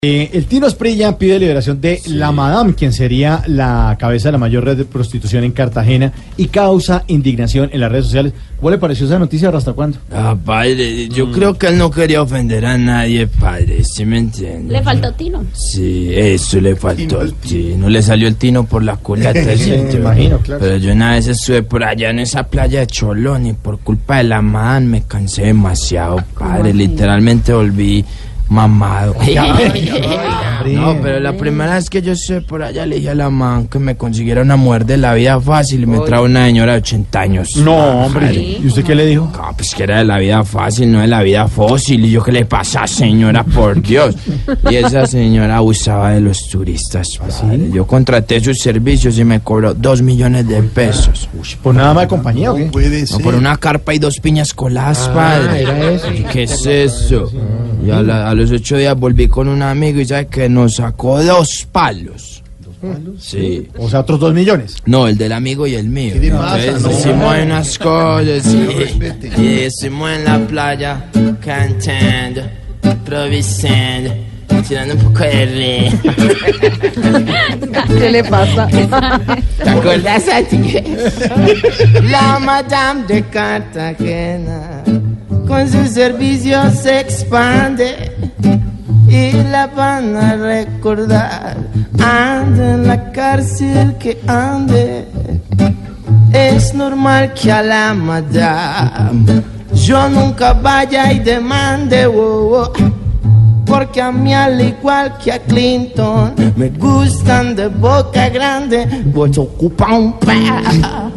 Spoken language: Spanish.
Eh, el Tino Esprilla pide liberación de la Madame, quien sería la cabeza de la mayor red de prostitución en Cartagena y causa indignación en las redes sociales. ¿Cómo le pareció esa noticia? ¿Hasta cuándo? Ah, padre, yo creo que él no quería ofender a nadie, padre, ¿sí me entiende? Le faltó tino. Sí, eso le faltó al tino. Le salió el tino por la culata. ¿sí? me imagino, claro. Pero yo una vez estuve por allá en esa playa de Cholón y por culpa de la man me cansé demasiado, padre. Literalmente volví 妈妈 No, pero la primera vez que yo estuve por allá le dije a la man que me consiguiera una mujer de la vida fácil y me trajo una señora de 80 años. No, hombre. ¿Y usted qué le dijo? No, pues que era de la vida fácil, no de la vida fósil. Y yo, ¿qué le pasa, señora? Por Dios. Y esa señora abusaba de los turistas. padre. Yo contraté sus servicios y me cobró dos millones de pesos. ¿Por nada más de compañía o qué? No, por una carpa y dos piñas coladas, padre. era eso. ¿Y ¿Qué es eso? Y a, la- a los ocho días volví con un amigo y sabe que nos sacó dos palos. ¿Dos palos? Sí. O sea, otros dos millones. No, el del amigo y el mío. pasa? Entonces No. hicimos unas cosas y, y estuvimos en la playa cantando, improvisando, tirando un poco de río. ¿Qué le pasa? ¿Te acuerdas a ti? La Madame de Cartagena con sus servicios se expande y la van a recordar. Ande en la cárcel que ande. Es normal que a la Madame yo nunca vaya y demande. wow, wow. Porque a mí al igual que a Clinton Me gustan de boca grande Pues ocupa un pa